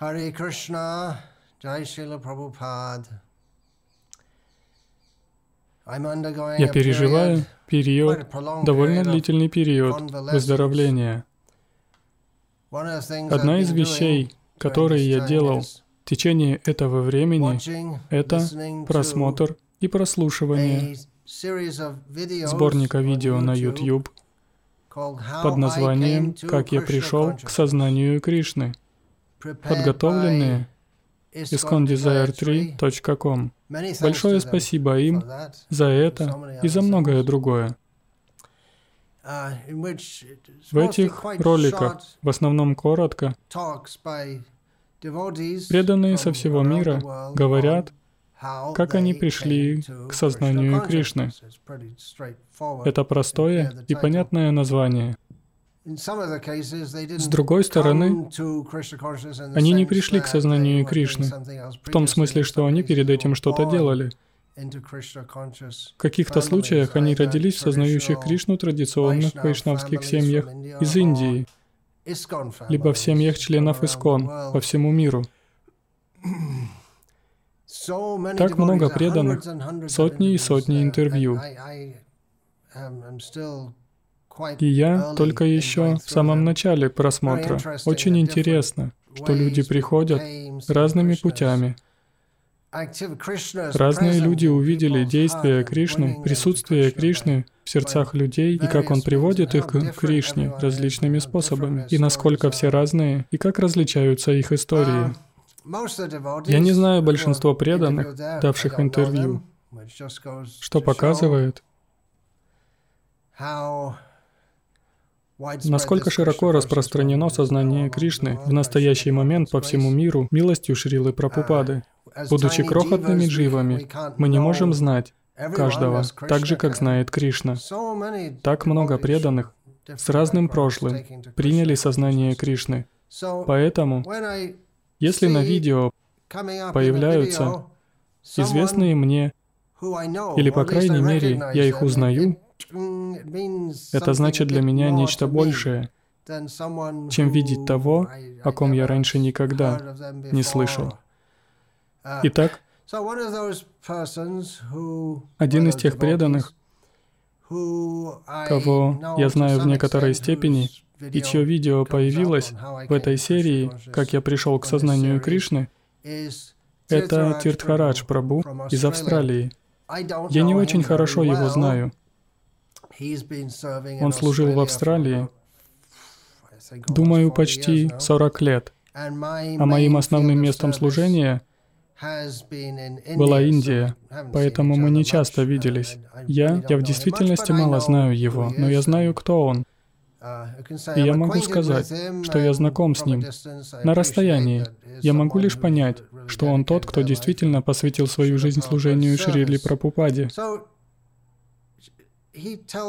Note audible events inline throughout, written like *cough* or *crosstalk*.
Hare Krishna, Jai Srila Prabhupada. Я переживаю период, довольно длительный период выздоровления. Одна из вещей, которые я делал в течение этого времени, это просмотр и прослушивание сборника видео на YouTube под названием «Как я пришел к Consciousness», сознанию Кришны», подготовленные by ISKCON Desire 3. iskondesire3.com. Many thanks Большое спасибо им за это и за многое другое. Uh, В этих роликах, в основном коротко, преданные со всего мира говорят, как они пришли к сознанию Кришны. Это простое и понятное название. С другой стороны, они не пришли к сознанию Кришны, в том смысле, что они перед этим что-то делали. В каких-то случаях они родились в сознающих Кришну традиционных вайшнавских семьях из Индии, либо в семьях членов Искон по всему миру. Так много преданных, сотни и сотни интервью. И я только еще в самом начале просмотра. Очень интересно, что люди приходят разными путями. Разные люди увидели действие Кришны, присутствие Кришны в сердцах людей и как он приводит их к Кришне различными способами, и насколько все разные, и как различаются их истории. Я не знаю большинство преданных, давших интервью, Что показывает, насколько широко распространено сознание Кришны в настоящий момент по всему миру милостью Шрилы Прабхупады. Будучи крохотными дживами, мы не можем знать каждого, так же, как знает Кришна. Так много преданных с разным прошлым приняли сознание Кришны. Поэтому, если на видео появляются известные мне, или по крайней мере я их узнаю, это значит для меня нечто большее, чем видеть того, о ком я раньше никогда не слышал. Итак, один из тех преданных, кого я знаю в некоторой степени, и чье видео появилось в этой серии «Как я пришел к сознанию Кришны», это Тиртхарадж Прабу из Австралии. Я не очень хорошо его знаю. Он служил в Австралии, думаю, почти 40 лет. А моим основным местом служения была Индия, поэтому мы не часто виделись. Я, я в действительности мало знаю его, но я знаю, кто он. И я могу сказать, что я знаком с ним на расстоянии. Я могу лишь понять, что он тот, кто действительно посвятил свою жизнь служению Шрили Прабхупаде.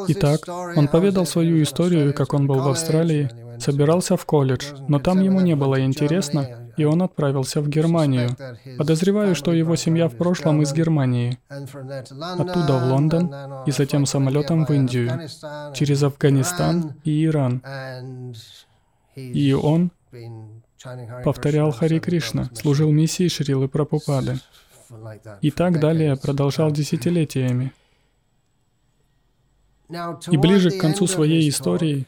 Итак, он поведал свою историю, как он был в Австралии, собирался в колледж, но там ему не было интересно, и он отправился в Германию. Подозреваю, что его семья в прошлом из Германии. Оттуда в Лондон, и затем самолетом в Индию, через Афганистан и Иран. И он повторял Хари Кришна, служил миссии Шрилы Прабхупады. И так далее продолжал десятилетиями. И ближе к концу своей истории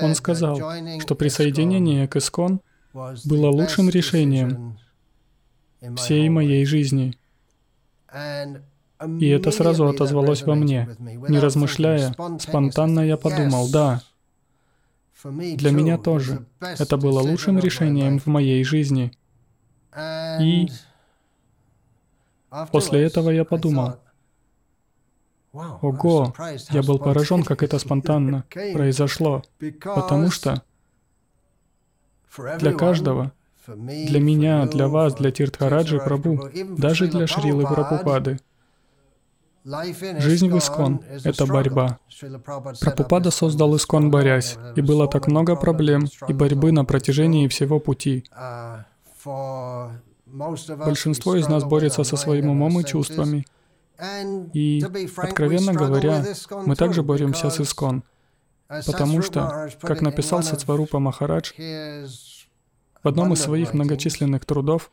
он сказал, что присоединение к Искон было лучшим решением всей моей жизни. И это сразу отозвалось во мне. Не размышляя, спонтанно я подумал, да, для меня тоже. Это было лучшим решением в моей жизни. И после этого я подумал, Ого, я был поражен, как это спонтанно произошло, потому что для каждого, для меня, для вас, для Тиртхараджи Прабу, даже для Шрилы Прабхупады, жизнь в Искон — это борьба. Прабхупада создал Искон, борясь, и было так много проблем и борьбы на протяжении всего пути. Большинство из нас борется со своим умом и чувствами, и, откровенно говоря, мы также боремся с Искон, потому что, как написал Сацварупа Махарадж, В одном из своих многочисленных трудов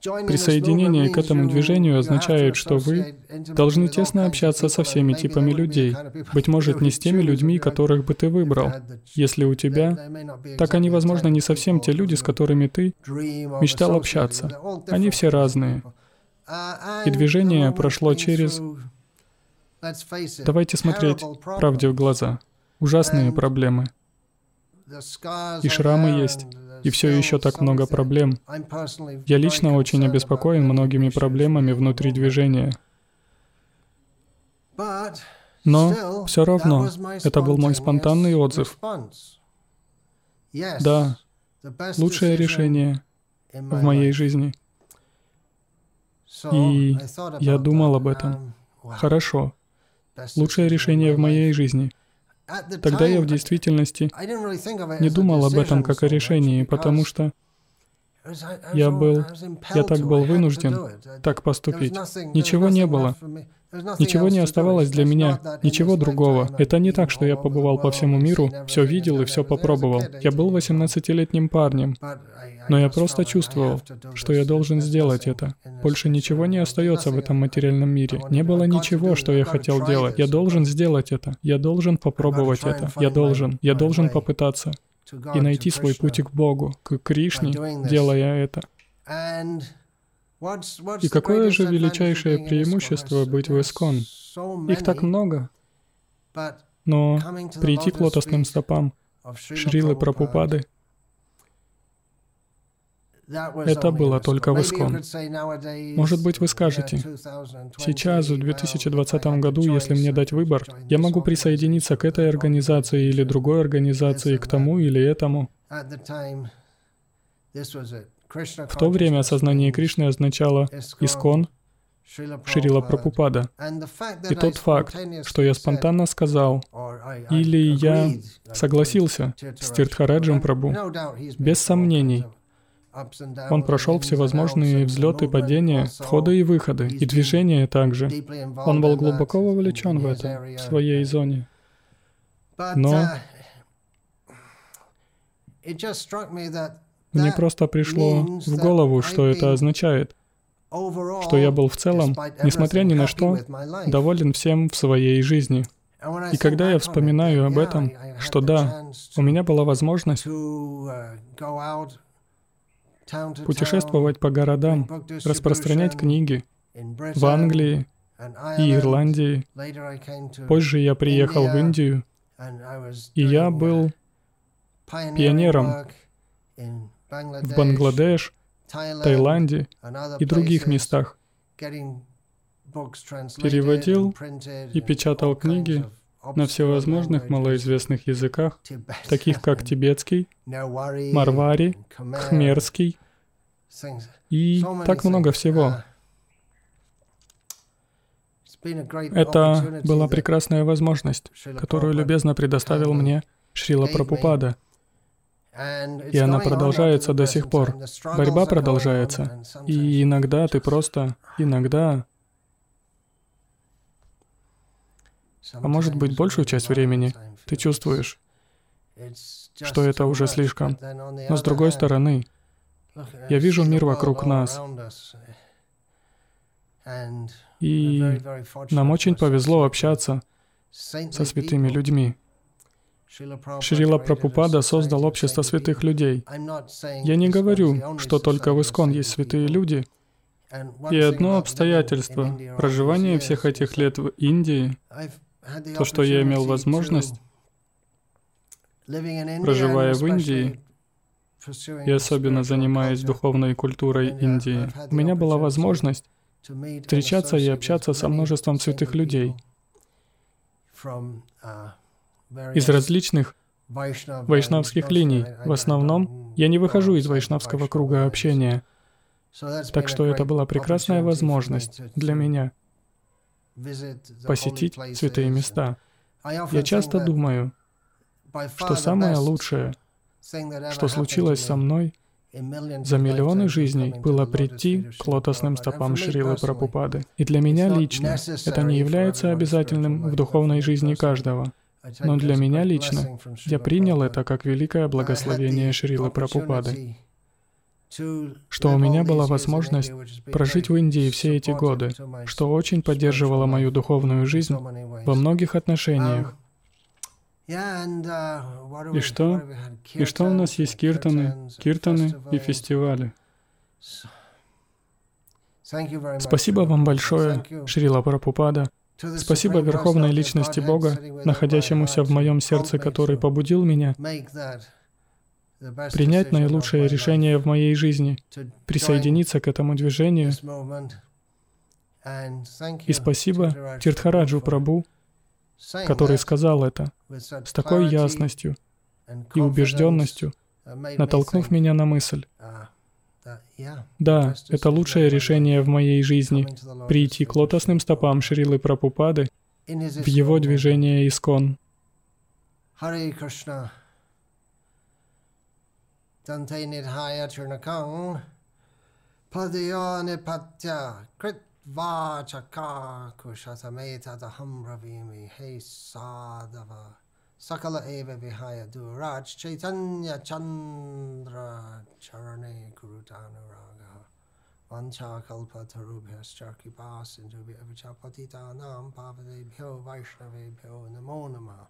Присоединение к этому движению означает, что вы должны тесно общаться со всеми типами людей. Быть *laughs* может, не с теми людьми, которых бы ты выбрал. Если у тебя, так они, возможно, не совсем те люди, с которыми ты мечтал общаться. Они все разные. И движение прошло через... Давайте смотреть правде в глаза. Ужасные проблемы. И шрамы есть, и все еще так много проблем. Я лично очень обеспокоен многими проблемами внутри движения. Но все равно, это был мой спонтанный отзыв. Да, лучшее решение в моей жизни. И я думал об этом. Хорошо. Лучшее решение в моей жизни. Тогда я в действительности не думал об этом как о решении, потому что я был, я так был вынужден так поступить. Ничего не было. Ничего не оставалось для меня, ничего другого. Это не так, что я побывал по всему миру, все видел и все попробовал. Я был 18-летним парнем, но я просто чувствовал, что я должен сделать это. Больше ничего не остается в этом материальном мире. Не было ничего, что я хотел делать. Я должен сделать это. Я должен попробовать это. Я должен. Я должен попытаться и найти свой путь к Богу, к Кришне, делая это. И какое же величайшее преимущество быть в Искон? Их так много. Но прийти к лотосным стопам Шрилы Прабхупады — это было только в Искон. Может быть, вы скажете, сейчас, в 2020 году, если мне дать выбор, я могу присоединиться к этой организации или другой организации, к тому или этому. В то время сознание Кришны означало «Искон», Шрила Прабхупада. И тот факт, что я спонтанно сказал, или я согласился с Тиртхараджем Прабу, без сомнений, он прошел всевозможные взлеты и падения, входы и выходы, и движения также. Он был глубоко вовлечен в это, в своей зоне. Но мне просто пришло в голову, что это означает, что я был в целом, несмотря ни на что, доволен всем в своей жизни. И когда я вспоминаю об этом, что да, у меня была возможность путешествовать по городам, распространять книги в Англии и Ирландии. Позже я приехал в Индию, и я был пионером в Бангладеш, Таиланде и других местах. Переводил и печатал книги на всевозможных малоизвестных языках, таких как тибетский, марвари, хмерский и так много всего. Это была прекрасная возможность, которую любезно предоставил мне Шрила Прабхупада. И она продолжается до сих пор. Борьба продолжается. И иногда ты просто, иногда а может быть большую часть времени ты чувствуешь, что это уже слишком. Но с другой стороны, я вижу мир вокруг нас. И нам очень повезло общаться со святыми людьми. Шрила Прабхупада создал общество святых людей. Я не говорю, что только в Искон есть святые люди. И одно обстоятельство — проживание всех этих лет в Индии то, что я имел возможность, проживая в Индии, и особенно занимаясь духовной культурой Индии, у меня была возможность встречаться и общаться со множеством святых людей из различных вайшнавских линий. В основном я не выхожу из вайшнавского круга общения. Так что это была прекрасная возможность для меня посетить святые места. Я часто думаю, что самое лучшее, что случилось со мной за миллионы жизней, было прийти к лотосным стопам Шрилы Прабхупады. И для меня лично это не является обязательным в духовной жизни каждого. Но для меня лично, я принял это как великое благословение Шрилы Прабхупады, что у меня была возможность прожить в Индии все эти годы, что очень поддерживало мою духовную жизнь во многих отношениях. И что? И что у нас есть киртаны, киртаны и фестивали? Спасибо вам большое, Шрила Прабхупада. Спасибо Верховной Личности Бога, находящемуся в моем сердце, который побудил меня принять наилучшее решение в моей жизни, присоединиться к этому движению. И спасибо Тиртхараджу Прабу, который сказал это с такой ясностью и убежденностью, натолкнув меня на мысль. Да, это лучшее решение в моей жизни — прийти к лотосным стопам Шрилы Прабхупады в его движение Искон. Chakar Kushatameta Daham Ravimi He Sadava Sakala Eva Vihaya Duraj Chaitanya Chandra Charane Kurutanuraga Vancha Kalpa Tarubhyascha Kripa Sindhubi Avichapatita Nam Pavadebhyo Vaishnavebhyo Namo Namah